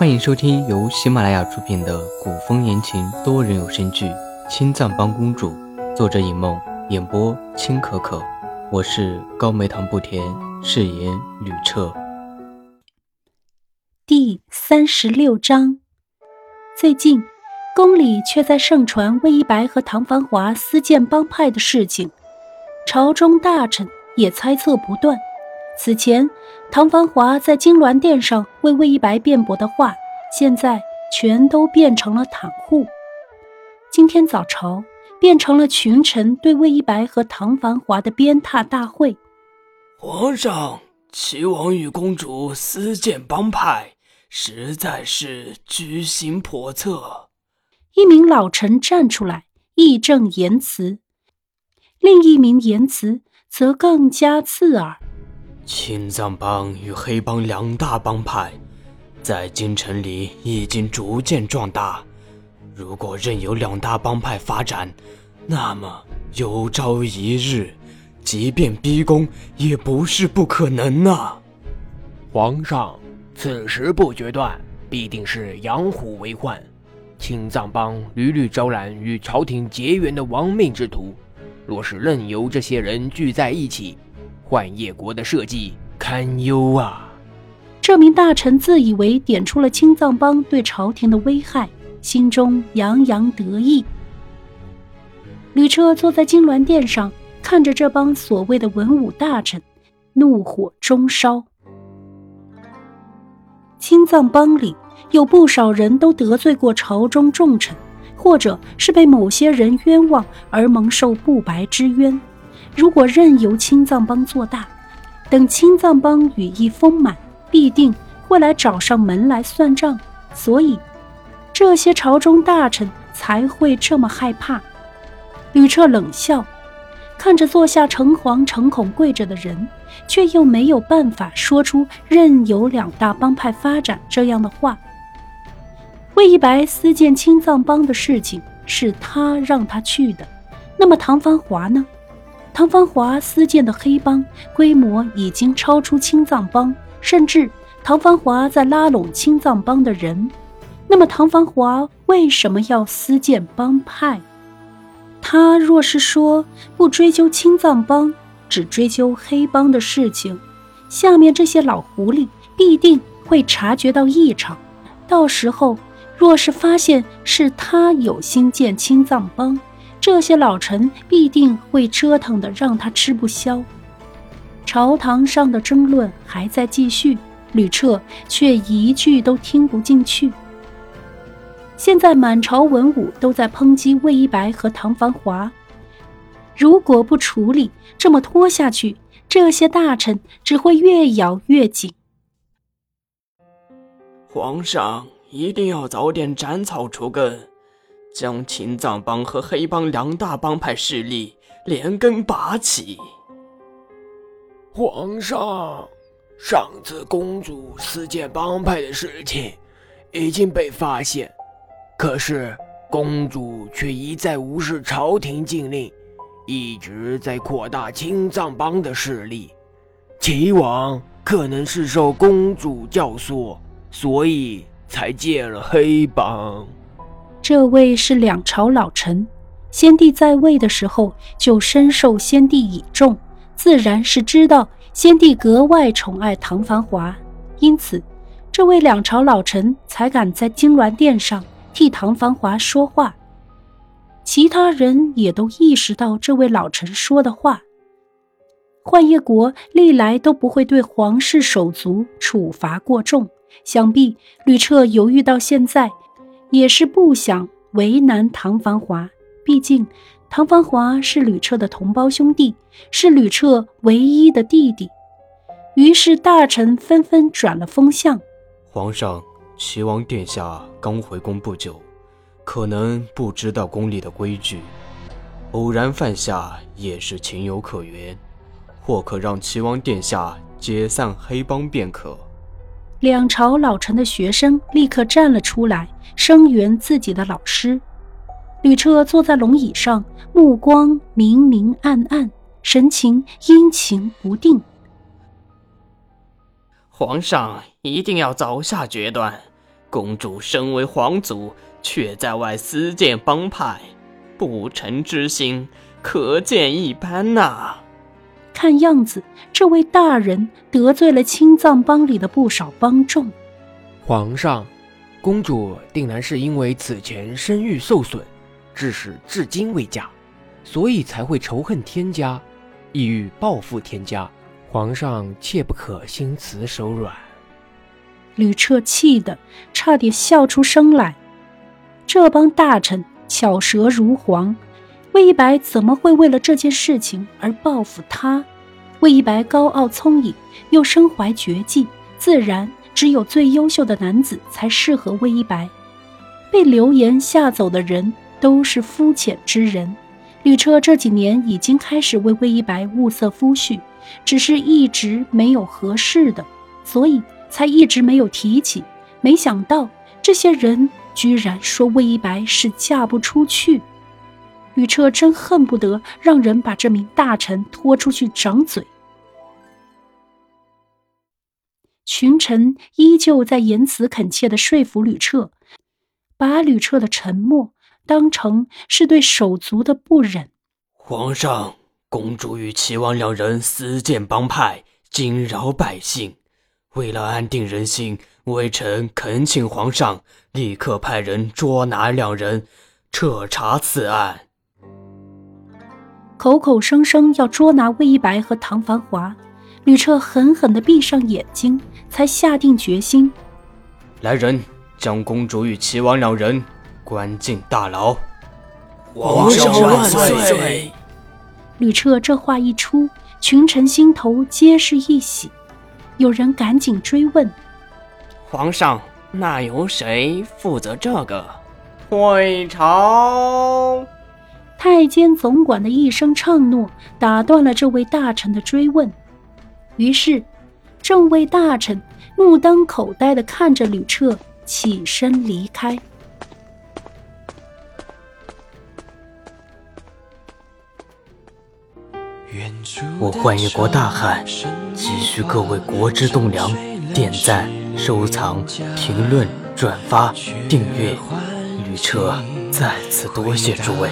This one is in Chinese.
欢迎收听由喜马拉雅出品的古风言情多人有声剧《青藏帮公主》，作者尹梦，演播青可可。我是高梅糖不甜，饰演吕彻。第三十六章，最近宫里却在盛传魏一白和唐繁华私建帮派的事情，朝中大臣也猜测不断。此前，唐繁华在金銮殿上为魏一白辩驳的话，现在全都变成了袒护。今天早朝变成了群臣对魏一白和唐繁华的鞭挞大会。皇上，齐王与公主私建帮派，实在是居心叵测。一名老臣站出来义正言辞，另一名言辞则更加刺耳。青藏帮与黑帮两大帮派，在京城里已经逐渐壮大。如果任由两大帮派发展，那么有朝一日，即便逼宫也不是不可能啊！皇上，此时不决断，必定是养虎为患。青藏帮屡屡招揽与朝廷结缘的亡命之徒，若是任由这些人聚在一起，幻夜国的设计堪忧啊！这名大臣自以为点出了青藏帮对朝廷的危害，心中洋洋得意。吕彻坐在金銮殿上，看着这帮所谓的文武大臣，怒火中烧。青藏帮里有不少人都得罪过朝中重臣，或者是被某些人冤枉而蒙受不白之冤。如果任由青藏帮做大，等青藏帮羽翼丰满，必定会来找上门来算账。所以，这些朝中大臣才会这么害怕。吕彻冷笑，看着坐下诚惶诚恐跪着的人，却又没有办法说出任由两大帮派发展这样的话。魏一白私建青藏帮的事情是他让他去的，那么唐繁华呢？唐繁华私建的黑帮规模已经超出青藏帮，甚至唐繁华在拉拢青藏帮的人。那么唐繁华为什么要私建帮派？他若是说不追究青藏帮，只追究黑帮的事情，下面这些老狐狸必定会察觉到异常。到时候若是发现是他有心建青藏帮，这些老臣必定会折腾的让他吃不消。朝堂上的争论还在继续，吕彻却一句都听不进去。现在满朝文武都在抨击魏一白和唐繁华，如果不处理，这么拖下去，这些大臣只会越咬越紧。皇上一定要早点斩草除根。将青藏帮和黑帮两大帮派势力连根拔起。皇上，上次公主私建帮派的事情已经被发现，可是公主却一再无视朝廷禁令，一直在扩大青藏帮的势力。齐王可能是受公主教唆，所以才建了黑帮。这位是两朝老臣，先帝在位的时候就深受先帝倚重，自然是知道先帝格外宠爱唐繁华，因此，这位两朝老臣才敢在金銮殿上替唐繁华说话。其他人也都意识到这位老臣说的话。幻夜国历来都不会对皇室手足处罚过重，想必吕彻犹豫到现在。也是不想为难唐繁华，毕竟唐繁华是吕彻的同胞兄弟，是吕彻唯一的弟弟。于是大臣纷纷转了风向。皇上，齐王殿下刚回宫不久，可能不知道宫里的规矩，偶然犯下也是情有可原，或可让齐王殿下解散黑帮便可。两朝老臣的学生立刻站了出来，声援自己的老师。吕彻坐在龙椅上，目光明明暗暗，神情阴晴不定。皇上一定要早下决断，公主身为皇族，却在外私建帮派，不臣之心可见一斑呐。看样子，这位大人得罪了青藏帮里的不少帮众。皇上，公主定然是因为此前声誉受损，致使至今未嫁，所以才会仇恨天家，意欲报复天家。皇上切不可心慈手软。吕彻气得差点笑出声来。这帮大臣巧舌如簧，魏一白怎么会为了这件事情而报复他？魏一白高傲聪颖，又身怀绝技，自然只有最优秀的男子才适合魏一白。被流言吓走的人都是肤浅之人。吕彻这几年已经开始为魏一白物色夫婿。只是一直没有合适的，所以才一直没有提起。没想到这些人居然说魏一白是嫁不出去。吕彻真恨不得让人把这名大臣拖出去掌嘴。群臣依旧在言辞恳切地说服吕彻，把吕彻的沉默当成是对手足的不忍。皇上。公主与齐王两人私建帮派，惊扰百姓。为了安定人心，微臣恳请皇上立刻派人捉拿两人，彻查此案。口口声声要捉拿魏一白和唐繁华，吕彻狠狠地闭上眼睛，才下定决心：来人，将公主与齐王两人关进大牢。皇上万岁！吕彻这话一出，群臣心头皆是一喜。有人赶紧追问：“皇上，那由谁负责这个？”退朝。太监总管的一声唱诺，打断了这位大臣的追问。于是，众位大臣目瞪口呆地看着吕彻，起身离开。我幻一国大汉，急需各位国之栋梁点赞、收藏、评论、转发、订阅。吕彻再次多谢诸位。